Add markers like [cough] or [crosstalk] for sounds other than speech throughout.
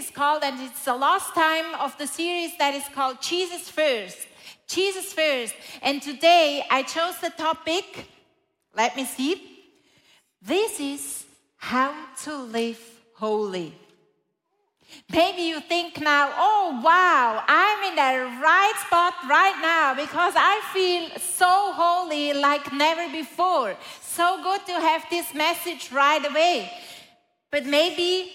is called, and it's the last time of the series that is called Jesus First. Jesus First. And today I chose the topic, let me see. This is how to live holy. Maybe you think now, oh wow, I'm in the right spot right now because I feel so holy like never before. So good to have this message right away. But maybe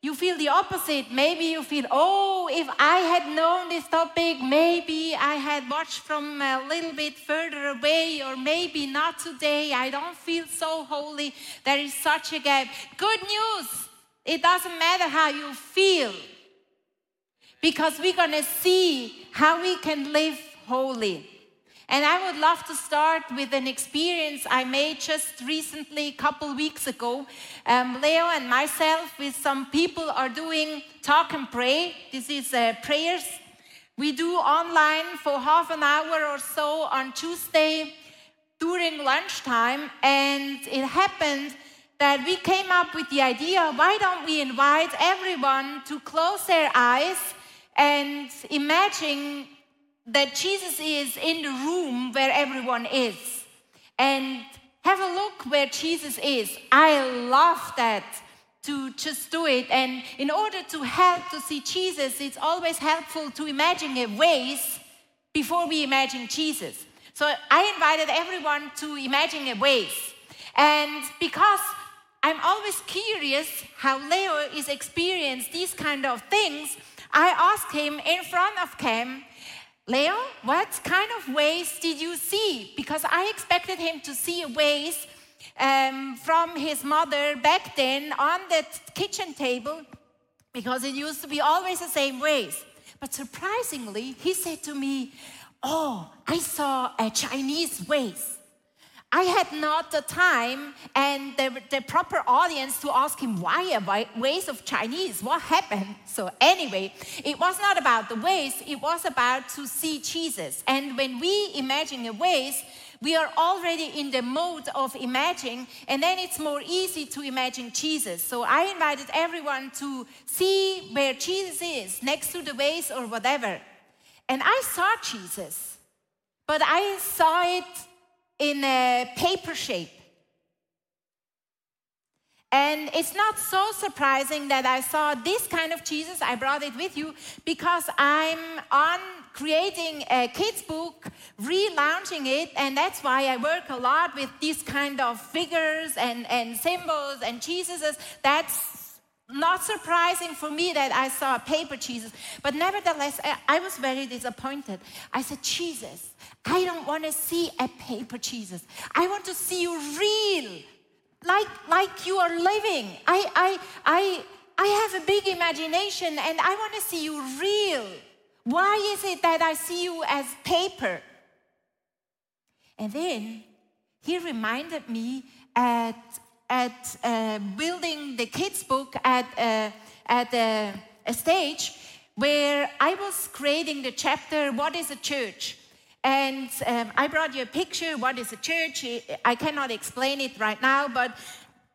you feel the opposite. Maybe you feel, oh, if I had known this topic, maybe I had watched from a little bit further away, or maybe not today. I don't feel so holy. There is such a gap. Good news it doesn't matter how you feel, because we're going to see how we can live holy. And I would love to start with an experience I made just recently, a couple weeks ago. Um, Leo and myself, with some people, are doing talk and pray. This is uh, prayers we do online for half an hour or so on Tuesday during lunchtime. And it happened that we came up with the idea why don't we invite everyone to close their eyes and imagine that Jesus is in the room where everyone is and have a look where Jesus is. I love that to just do it. And in order to help to see Jesus, it's always helpful to imagine a ways before we imagine Jesus. So I invited everyone to imagine a ways. And because I'm always curious how Leo is experienced these kind of things. I asked him in front of Cam, Leo, what kind of ways did you see? Because I expected him to see ways um, from his mother back then on the kitchen table, because it used to be always the same ways. But surprisingly, he said to me, Oh, I saw a Chinese ways. I had not the time and the, the proper audience to ask him why a ways of Chinese, what happened? So anyway, it was not about the ways, it was about to see Jesus. And when we imagine a ways, we are already in the mode of imagining, and then it's more easy to imagine Jesus. So I invited everyone to see where Jesus is, next to the ways or whatever. And I saw Jesus, but I saw it in a paper shape. And it's not so surprising that I saw this kind of Jesus. I brought it with you because I'm on creating a kids book, relaunching it, and that's why I work a lot with these kind of figures and, and symbols and Jesuses. That's not surprising for me that I saw a paper Jesus, but nevertheless, I, I was very disappointed. I said, Jesus, I don't want to see a paper Jesus. I want to see you real, like, like you are living. I, I, I, I have a big imagination and I want to see you real. Why is it that I see you as paper? And then he reminded me at, at uh, building the kids' book at, uh, at uh, a stage where I was creating the chapter, What is a Church? And um, I brought you a picture. What is a church? I cannot explain it right now, but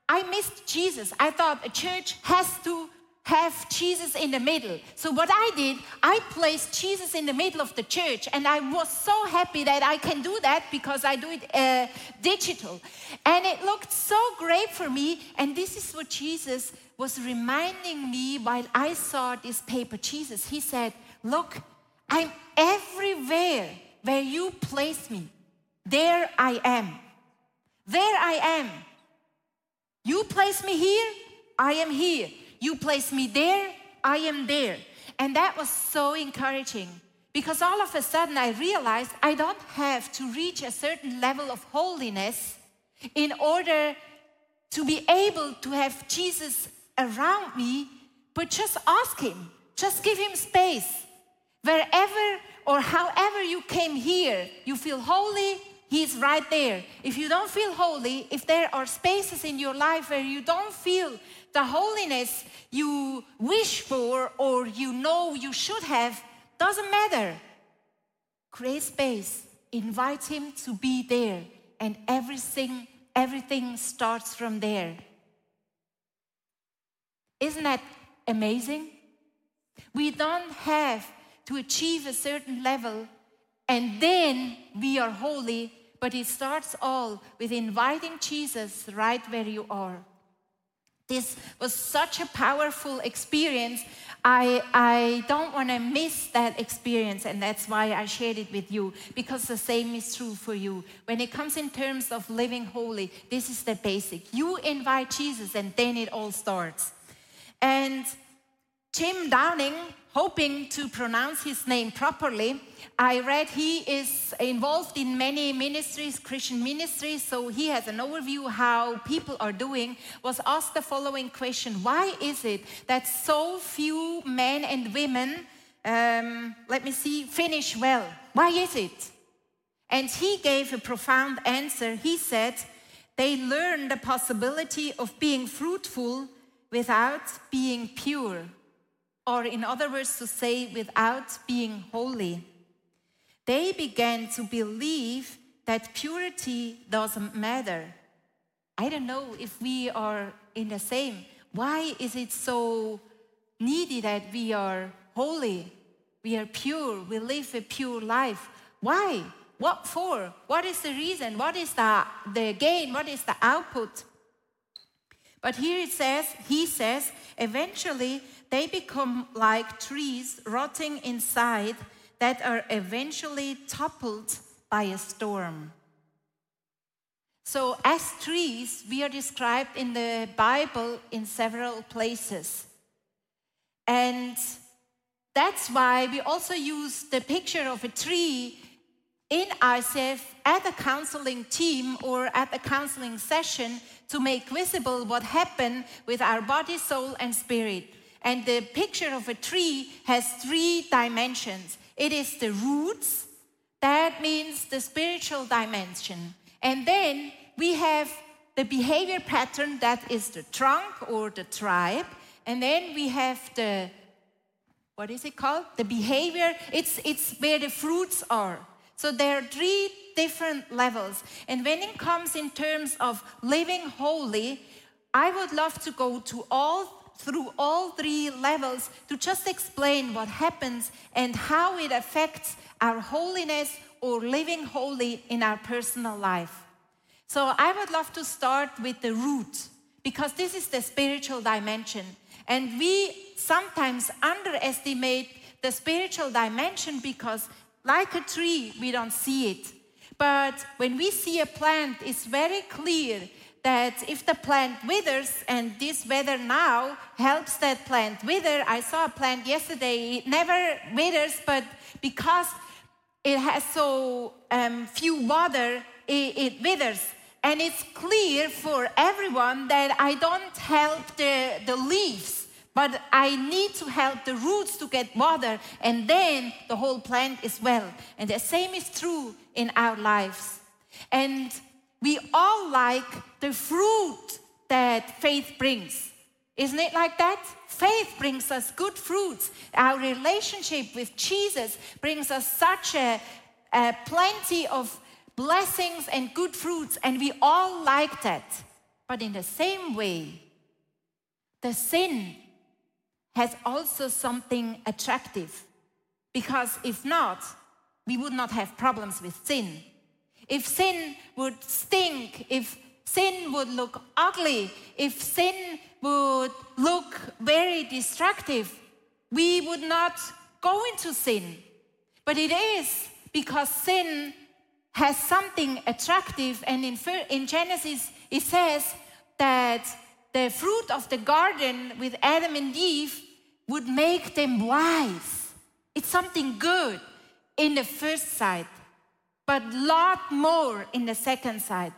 I missed Jesus. I thought a church has to have Jesus in the middle. So, what I did, I placed Jesus in the middle of the church, and I was so happy that I can do that because I do it uh, digital. And it looked so great for me. And this is what Jesus was reminding me while I saw this paper Jesus. He said, Look, I'm everywhere where you place me, there I am. There I am. You place me here, I am here. You place me there, I am there. And that was so encouraging because all of a sudden I realized I don't have to reach a certain level of holiness in order to be able to have Jesus around me, but just ask Him, just give Him space. Wherever or however you came here, you feel holy, He's right there. If you don't feel holy, if there are spaces in your life where you don't feel the holiness you wish for or you know you should have, doesn't matter. Create space, invite Him to be there, and everything, everything starts from there. Isn't that amazing? We don't have to achieve a certain level and then we are holy, but it starts all with inviting Jesus right where you are. This was such a powerful experience. I, I don't want to miss that experience, and that's why I shared it with you, because the same is true for you. When it comes in terms of living holy, this is the basic. You invite Jesus, and then it all starts. And Jim Downing, hoping to pronounce his name properly, I read he is involved in many ministries, Christian ministries, so he has an overview how people are doing. Was asked the following question Why is it that so few men and women, um, let me see, finish well? Why is it? And he gave a profound answer. He said, They learn the possibility of being fruitful without being pure, or in other words, to say, without being holy they began to believe that purity doesn't matter. I don't know if we are in the same. Why is it so needy that we are holy? We are pure. We live a pure life. Why? What for? What is the reason? What is the, the gain? What is the output? But here it says, he says, eventually they become like trees rotting inside that are eventually toppled by a storm. So, as trees, we are described in the Bible in several places. And that's why we also use the picture of a tree in ICF at a counseling team or at a counseling session to make visible what happened with our body, soul, and spirit. And the picture of a tree has three dimensions it is the roots, that means the spiritual dimension. And then we have the behavior pattern, that is the trunk or the tribe. And then we have the, what is it called? The behavior, it's, it's where the fruits are. So there are three different levels. And when it comes in terms of living holy, I would love to go to all through all three levels to just explain what happens and how it affects our holiness or living holy in our personal life. So I would love to start with the root because this is the spiritual dimension. And we sometimes underestimate the spiritual dimension because, like a tree, we don't see it. But when we see a plant, it's very clear that if the plant withers, and this weather now helps that plant wither, I saw a plant yesterday, it never withers, but because it has so um, few water, it, it withers. And it's clear for everyone that I don't help the, the leaves, but I need to help the roots to get water, and then the whole plant is well. And the same is true in our lives. And we all like the fruit that faith brings. Isn't it like that? Faith brings us good fruits. Our relationship with Jesus brings us such a, a plenty of blessings and good fruits, and we all like that. But in the same way, the sin has also something attractive. Because if not, we would not have problems with sin. If sin would stink, if sin would look ugly, if sin would look very destructive, we would not go into sin. But it is because sin has something attractive, and in, in Genesis it says that the fruit of the garden with Adam and Eve would make them wise. It's something good in the first sight but lot more in the second side.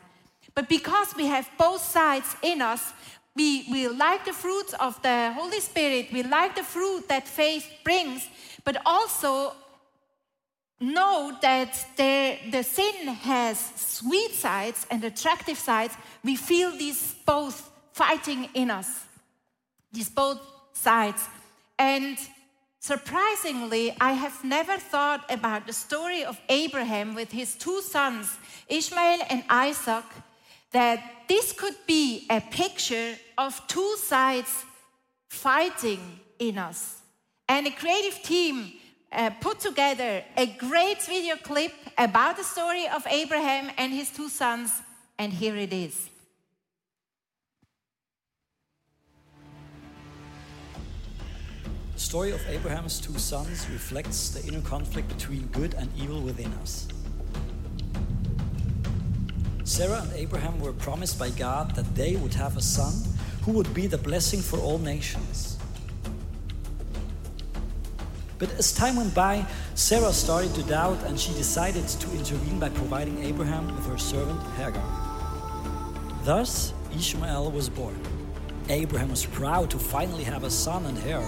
But because we have both sides in us, we, we like the fruits of the Holy Spirit, we like the fruit that faith brings, but also know that the, the sin has sweet sides and attractive sides. We feel these both fighting in us, these both sides. And Surprisingly, I have never thought about the story of Abraham with his two sons, Ishmael and Isaac, that this could be a picture of two sides fighting in us. And a creative team uh, put together a great video clip about the story of Abraham and his two sons, and here it is. The story of Abraham's two sons reflects the inner conflict between good and evil within us. Sarah and Abraham were promised by God that they would have a son who would be the blessing for all nations. But as time went by, Sarah started to doubt and she decided to intervene by providing Abraham with her servant Hagar. Thus, Ishmael was born. Abraham was proud to finally have a son and heir.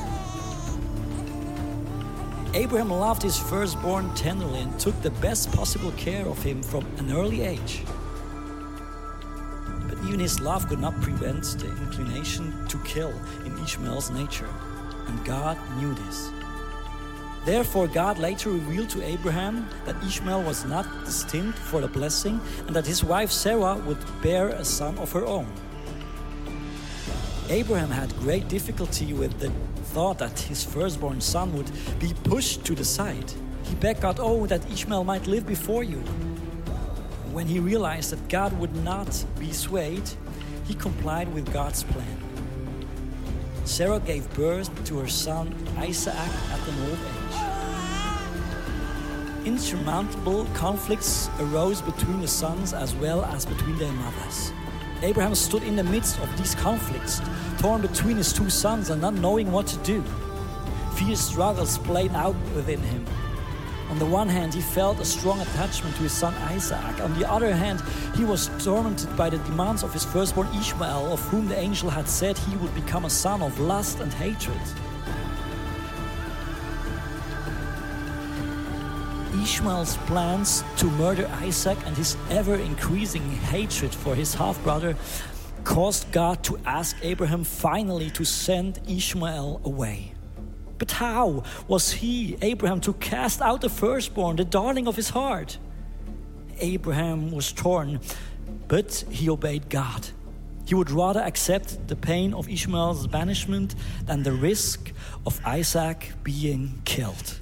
Abraham loved his firstborn tenderly and took the best possible care of him from an early age. But even his love could not prevent the inclination to kill in Ishmael's nature, and God knew this. Therefore, God later revealed to Abraham that Ishmael was not destined for the blessing and that his wife Sarah would bear a son of her own. Abraham had great difficulty with the thought that his firstborn son would be pushed to the side. He begged God, Oh, that Ishmael might live before you. When he realized that God would not be swayed, he complied with God's plan. Sarah gave birth to her son Isaac at an old age. Insurmountable conflicts arose between the sons as well as between their mothers. Abraham stood in the midst of these conflicts, torn between his two sons and not knowing what to do. Fierce struggles played out within him. On the one hand, he felt a strong attachment to his son Isaac. On the other hand, he was tormented by the demands of his firstborn Ishmael, of whom the angel had said he would become a son of lust and hatred. Ishmael's plans to murder Isaac and his ever increasing hatred for his half brother caused God to ask Abraham finally to send Ishmael away. But how was he, Abraham, to cast out the firstborn, the darling of his heart? Abraham was torn, but he obeyed God. He would rather accept the pain of Ishmael's banishment than the risk of Isaac being killed.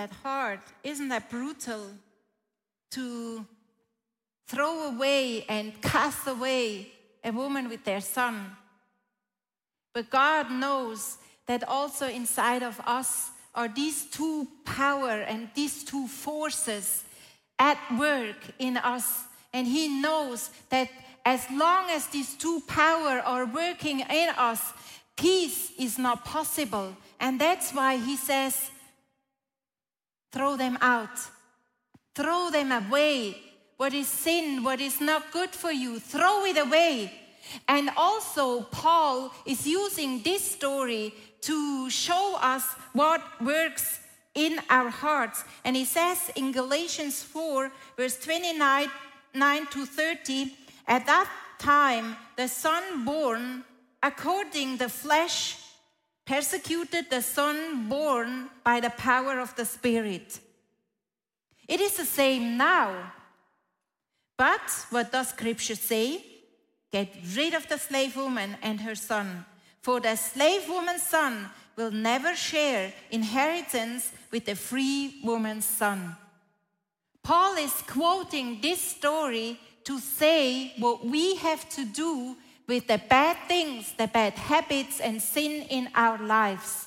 That hard? Isn't that brutal to throw away and cast away a woman with their son? But God knows that also inside of us are these two power and these two forces at work in us. And He knows that as long as these two power are working in us, peace is not possible. And that's why He says, Throw them out. Throw them away. What is sin, what is not good for you, throw it away. And also, Paul is using this story to show us what works in our hearts. And he says in Galatians 4, verse 29 9 to 30, at that time, the son born according the flesh persecuted the son born by the power of the Spirit. It is the same now. But what does Scripture say? Get rid of the slave woman and her son, for the slave woman's son will never share inheritance with the free woman's son. Paul is quoting this story to say what we have to do with the bad things, the bad habits and sin in our lives.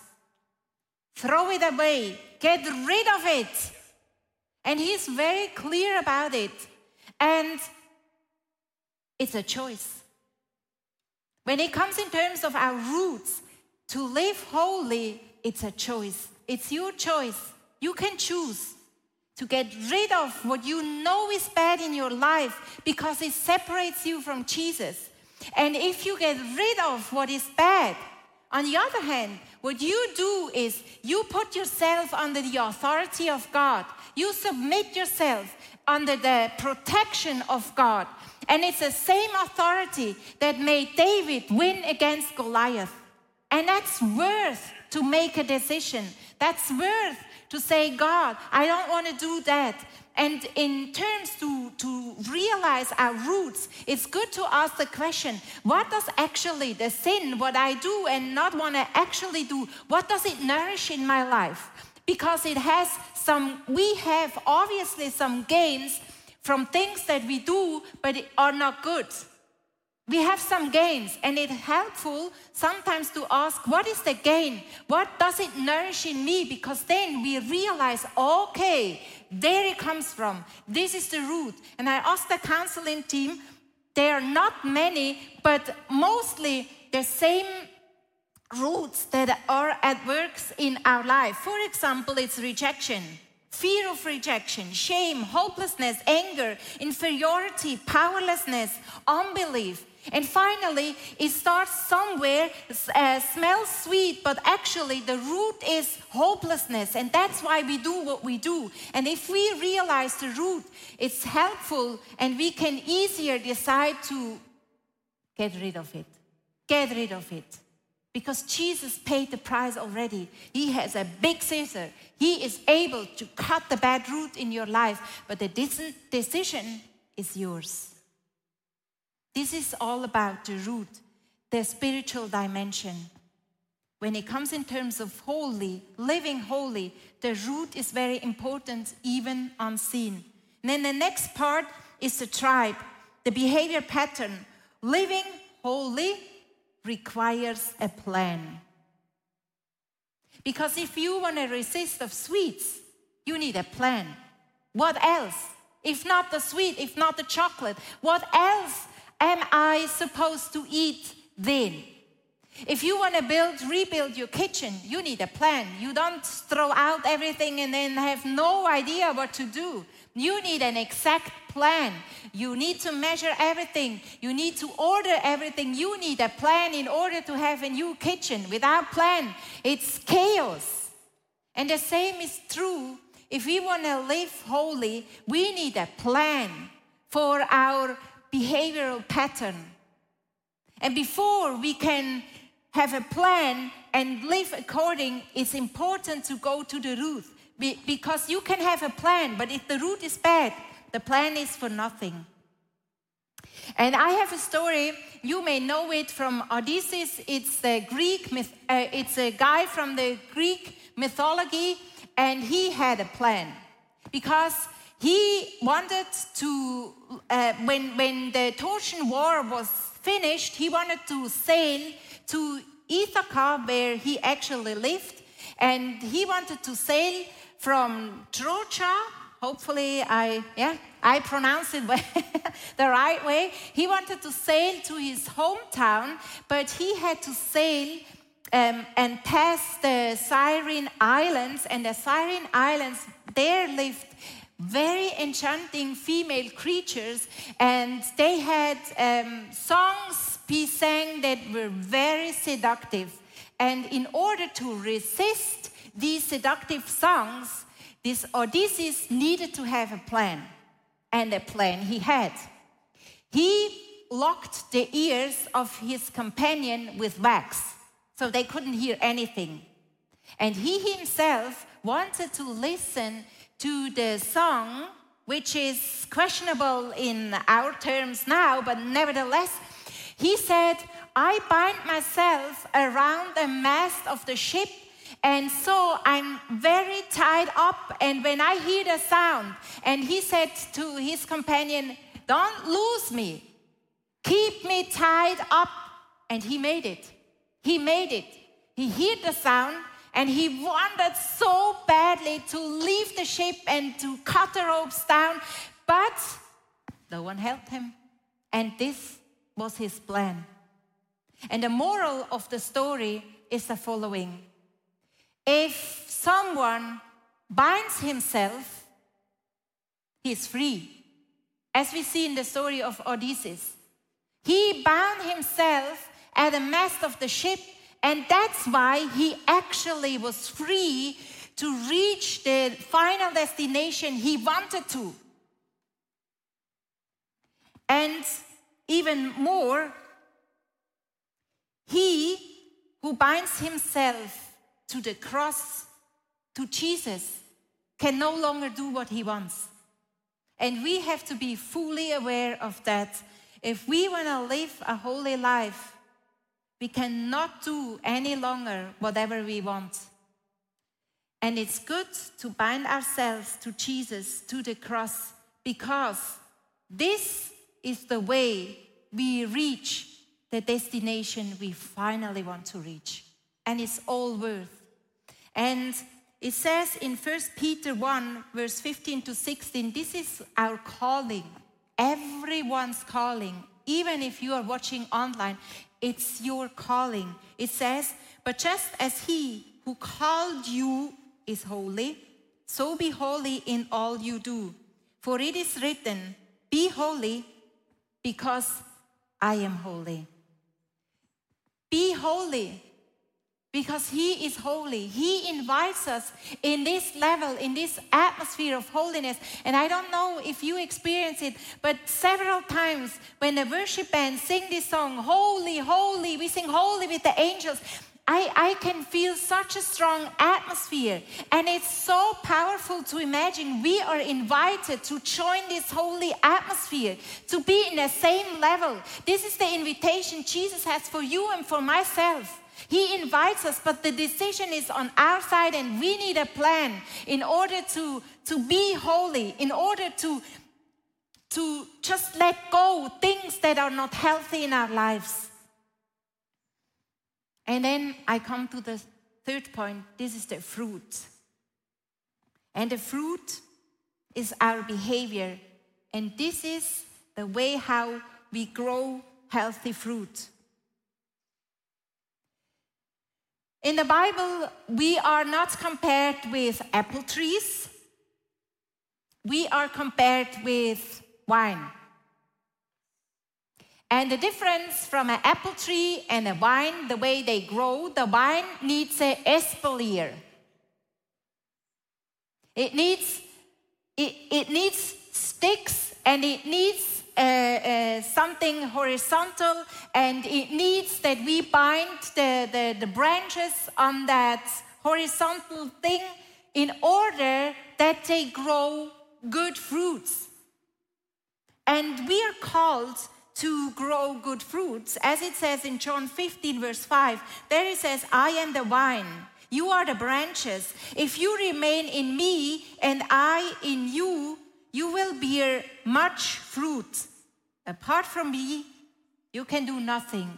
Throw it away, get rid of it. And he's very clear about it. And it's a choice. When it comes in terms of our roots, to live holy, it's a choice. It's your choice. You can choose to get rid of what you know is bad in your life because it separates you from Jesus. And if you get rid of what is bad, on the other hand, what you do is you put yourself under the authority of God. You submit yourself under the protection of God. And it's the same authority that made David win against Goliath. And that's worth to make a decision. That's worth to say, God, I don't want to do that. And in terms to, to realize our roots, it's good to ask the question what does actually the sin, what I do and not want to actually do, what does it nourish in my life? Because it has some, we have obviously some gains from things that we do, but are not good. We have some gains, and it's helpful sometimes to ask, What is the gain? What does it nourish in me? Because then we realize, okay, there it comes from. This is the root. And I asked the counseling team, there are not many, but mostly the same roots that are at work in our life. For example, it's rejection fear of rejection, shame, hopelessness, anger, inferiority, powerlessness, unbelief. And finally, it starts somewhere, uh, smells sweet, but actually the root is hopelessness. And that's why we do what we do. And if we realize the root, it's helpful and we can easier decide to get rid of it. Get rid of it. Because Jesus paid the price already. He has a big scissor. He is able to cut the bad root in your life, but the decision is yours. This is all about the root, the spiritual dimension. When it comes in terms of holy, living holy, the root is very important, even unseen. And then the next part is the tribe, the behavior pattern. Living holy requires a plan. Because if you want to resist of sweets, you need a plan. What else? If not the sweet, if not the chocolate, what else am I supposed to eat then? If you want to build, rebuild your kitchen, you need a plan. You don't throw out everything and then have no idea what to do. You need an exact plan. You need to measure everything. You need to order everything. You need a plan in order to have a new kitchen. Without plan, it's chaos. And the same is true if we want to live holy, we need a plan for our behavioral pattern. And before we can have a plan and live according, it's important to go to the root. Because you can have a plan, but if the root is bad, the plan is for nothing. And I have a story. You may know it from Odysseus. It's the Greek. Myth, uh, it's a guy from the Greek mythology, and he had a plan because he wanted to, uh, when, when the Trojan War was finished, he wanted to sail to Ithaca, where he actually lived, and he wanted to sail from Troja. Hopefully, I yeah I pronounce it [laughs] the right way. He wanted to sail to his hometown, but he had to sail um, and pass the Syrian Islands, and the Syrian Islands there lived very enchanting female creatures, and they had um, songs he sang that were very seductive. And in order to resist these seductive songs, this Odysseus needed to have a plan, and a plan he had. He locked the ears of his companion with wax so they couldn't hear anything. And he himself wanted to listen to the song, which is questionable in our terms now, but nevertheless, he said, I bind myself around the mast of the ship, and so I'm very tied up. And when I hear the sound, and he said to his companion, Don't lose me, keep me tied up. And he made it. He made it. He heard the sound, and he wanted so badly to leave the ship and to cut the ropes down, but no one helped him. And this was his plan. And the moral of the story is the following if someone binds himself, he is free. As we see in the story of Odysseus, he bound himself at the mast of the ship and that's why he actually was free to reach the final destination he wanted to. And even more, he who binds himself to the cross, to Jesus, can no longer do what he wants. And we have to be fully aware of that. If we want to live a holy life, we cannot do any longer whatever we want. And it's good to bind ourselves to Jesus, to the cross, because this is the way we reach the destination we finally want to reach. And it's all worth. And it says in 1 Peter 1, verse 15 to 16, this is our calling, everyone's calling. Even if you are watching online, it's your calling. It says, But just as he who called you is holy, so be holy in all you do. For it is written, Be holy because I am holy. Be holy because He is holy. He invites us in this level, in this atmosphere of holiness. And I don't know if you experience it, but several times when the worship band sing this song, Holy, Holy, we sing Holy with the angels. I, I can feel such a strong atmosphere. And it's so powerful to imagine we are invited to join this holy atmosphere, to be in the same level. This is the invitation Jesus has for you and for myself. He invites us, but the decision is on our side, and we need a plan in order to, to be holy, in order to, to just let go things that are not healthy in our lives. And then I come to the third point this is the fruit. And the fruit is our behavior. And this is the way how we grow healthy fruit. In the Bible, we are not compared with apple trees, we are compared with wine. And the difference from an apple tree and a vine, the way they grow, the vine needs a espalier. It needs, it, it needs sticks and it needs uh, uh, something horizontal and it needs that we bind the, the, the branches on that horizontal thing in order that they grow good fruits. And we are called to grow good fruits. As it says in John 15, verse 5, there it says, I am the vine, you are the branches. If you remain in me and I in you, you will bear much fruit. Apart from me, you can do nothing.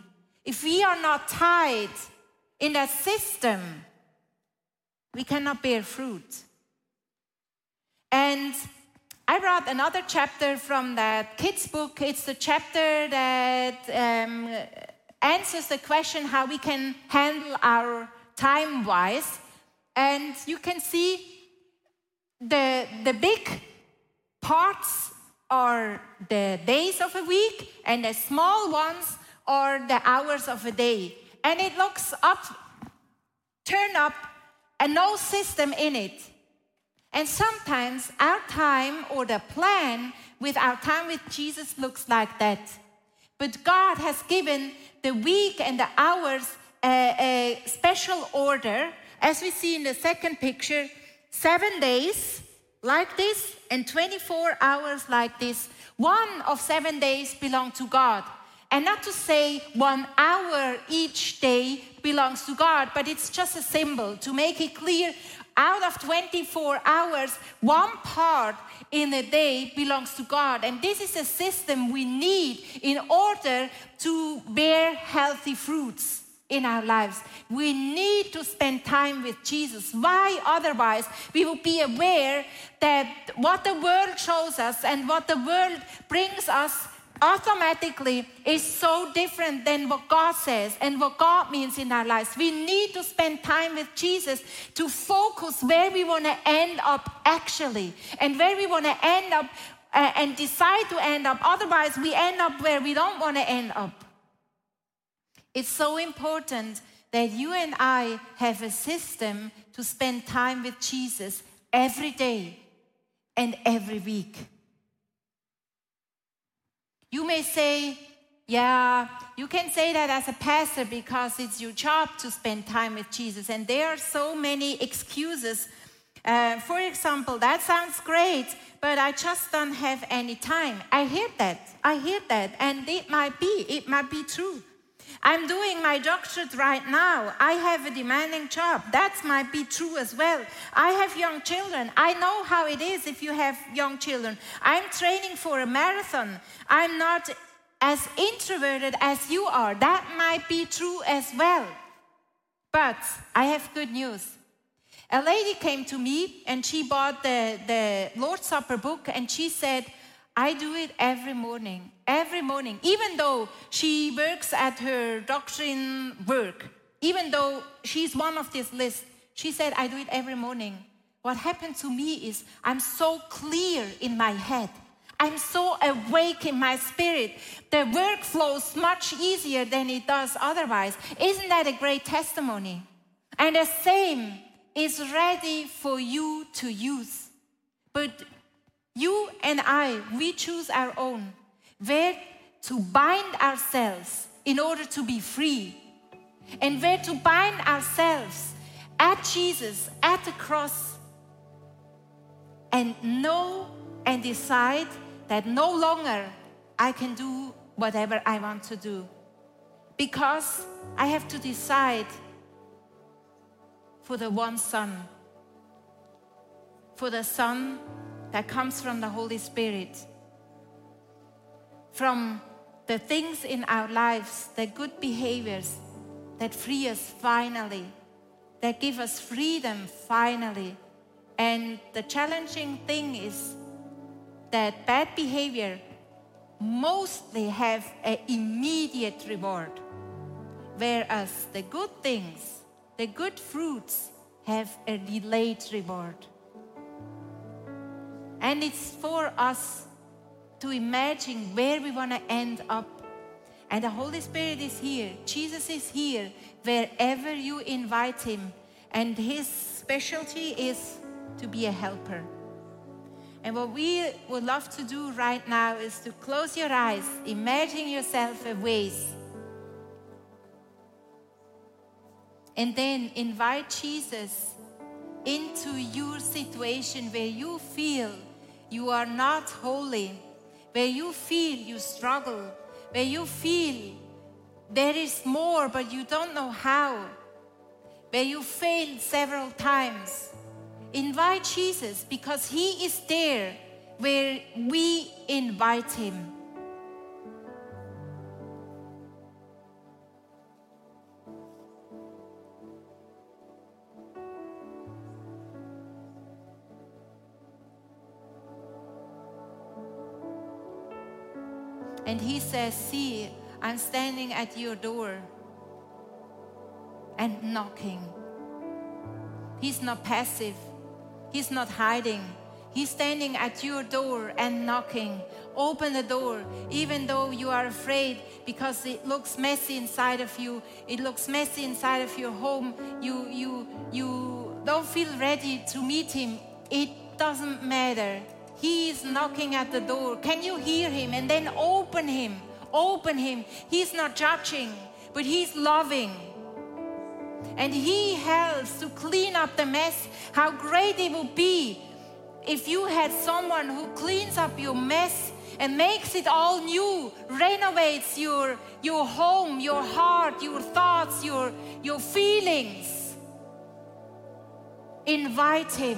If we are not tied in that system, we cannot bear fruit. And I brought another chapter from that kids' book. It's the chapter that um, answers the question how we can handle our time wise. And you can see the, the big parts are the days of a week, and the small ones are the hours of a day. And it looks up, turn up, and no system in it. And sometimes our time or the plan with our time with Jesus looks like that. But God has given the week and the hours a, a special order, as we see in the second picture seven days like this and 24 hours like this. One of seven days belong to God. And not to say one hour each day belongs to God, but it's just a symbol to make it clear out of 24 hours, one part in a day belongs to God. And this is a system we need in order to bear healthy fruits in our lives. We need to spend time with Jesus. Why otherwise? We will be aware that what the world shows us and what the world brings us automatically is so different than what God says and what God means in our lives. We need to spend time with Jesus to focus where we want to end up actually and where we want to end up uh, and decide to end up. Otherwise, we end up where we don't want to end up. It's so important that you and I have a system to spend time with Jesus every day and every week. You may say, yeah, you can say that as a pastor because it's your job to spend time with Jesus. And there are so many excuses Uh, for example, that sounds great, but I just don't have any time. I hear that. I hear that. And it might be, it might be true. I'm doing my doctorate right now. I have a demanding job. That might be true as well. I have young children. I know how it is if you have young children. I'm training for a marathon. I'm not as introverted as you are. That might be true as well. But I have good news. A lady came to me and she bought the, the Lord's Supper book and she said, I do it every morning, every morning, even though she works at her doctrine work, even though she's one of this list. She said, I do it every morning. What happened to me is I'm so clear in my head. I'm so awake in my spirit. The work flows much easier than it does otherwise. Isn't that a great testimony? And the same is ready for you to use. But you and I, we choose our own, where to bind ourselves in order to be free, and where to bind ourselves at Jesus, at the cross, and know and decide that no longer I can do whatever I want to do. Because I have to decide for the one Son, for the Son that comes from the Holy Spirit, from the things in our lives, the good behaviors that free us finally, that give us freedom finally. And the challenging thing is that bad behavior mostly have an immediate reward, whereas the good things, the good fruits, have a delayed reward. And it's for us to imagine where we want to end up. And the Holy Spirit is here. Jesus is here wherever you invite him. And his specialty is to be a helper. And what we would love to do right now is to close your eyes, imagine yourself a vase, and then invite Jesus into your situation where you feel you are not holy, where you feel you struggle, where you feel there is more but you don't know how, where you failed several times, invite Jesus because He is there where we invite Him. Says, See, I'm standing at your door and knocking. He's not passive, he's not hiding. He's standing at your door and knocking. Open the door, even though you are afraid because it looks messy inside of you. It looks messy inside of your home. You, you, you don't feel ready to meet him. It doesn't matter. He is knocking at the door. Can you hear him? And then open him. Open him. He's not judging, but he's loving. And he helps to clean up the mess. How great it would be if you had someone who cleans up your mess and makes it all new, renovates your, your home, your heart, your thoughts, your, your feelings. Invite him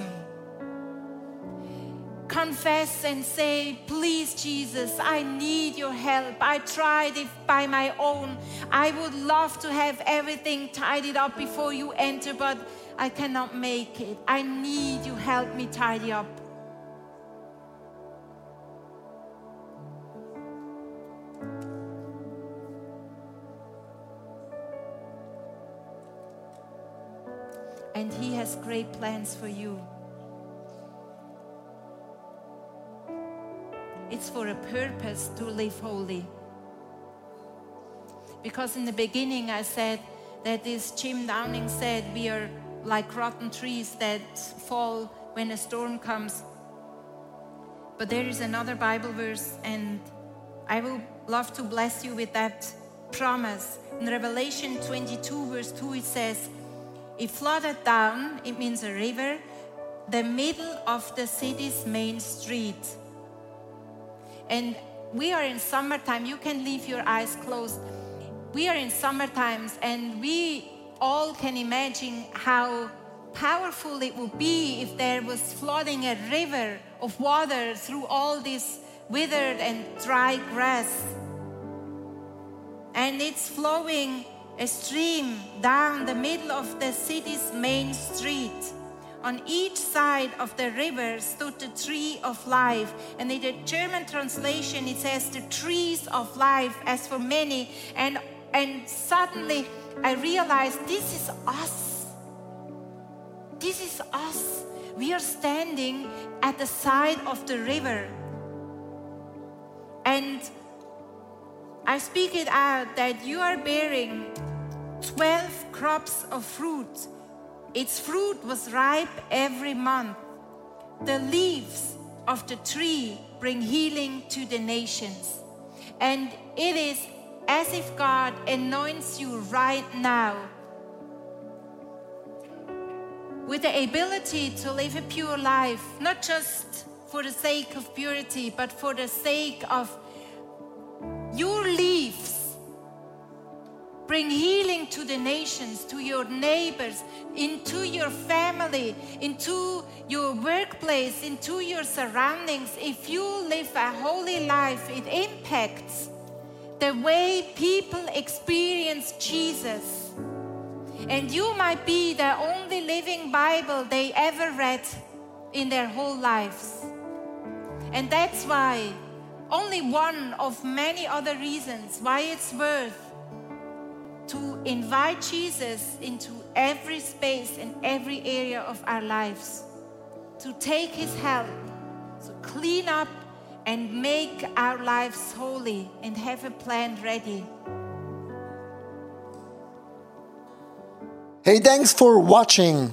confess and say, Please, Jesus, I need your help. I tried it by my own. I would love to have everything tidied up before you enter, but I cannot make it. I need you help me tidy up. And He has great plans for you. It's for a purpose to live holy. Because in the beginning I said that this Jim Downing said we are like rotten trees that fall when a storm comes. But there is another Bible verse, and I will love to bless you with that promise. In Revelation 22, verse 2, it says, It flooded down, it means a river, the middle of the city's main street. And we are in summertime. You can leave your eyes closed. We are in summer times, and we all can imagine how powerful it would be if there was flooding a river of water through all this withered and dry grass. And it's flowing a stream down the middle of the city's main street. On each side of the river stood the tree of life. And in the German translation, it says the trees of life, as for many. And, and suddenly I realized this is us. This is us. We are standing at the side of the river. And I speak it out that you are bearing 12 crops of fruit its fruit was ripe every month. The leaves of the tree bring healing to the nations. And it is as if God anoints you right now with the ability to live a pure life, not just for the sake of purity, but for the sake of your Bring healing to the nations, to your neighbors, into your family, into your workplace, into your surroundings. If you live a holy life, it impacts the way people experience Jesus. And you might be the only living Bible they ever read in their whole lives. And that's why, only one of many other reasons why it's worth to invite Jesus into every space and every area of our lives, to take His help, to clean up and make our lives holy and have a plan ready. Hey, thanks for watching.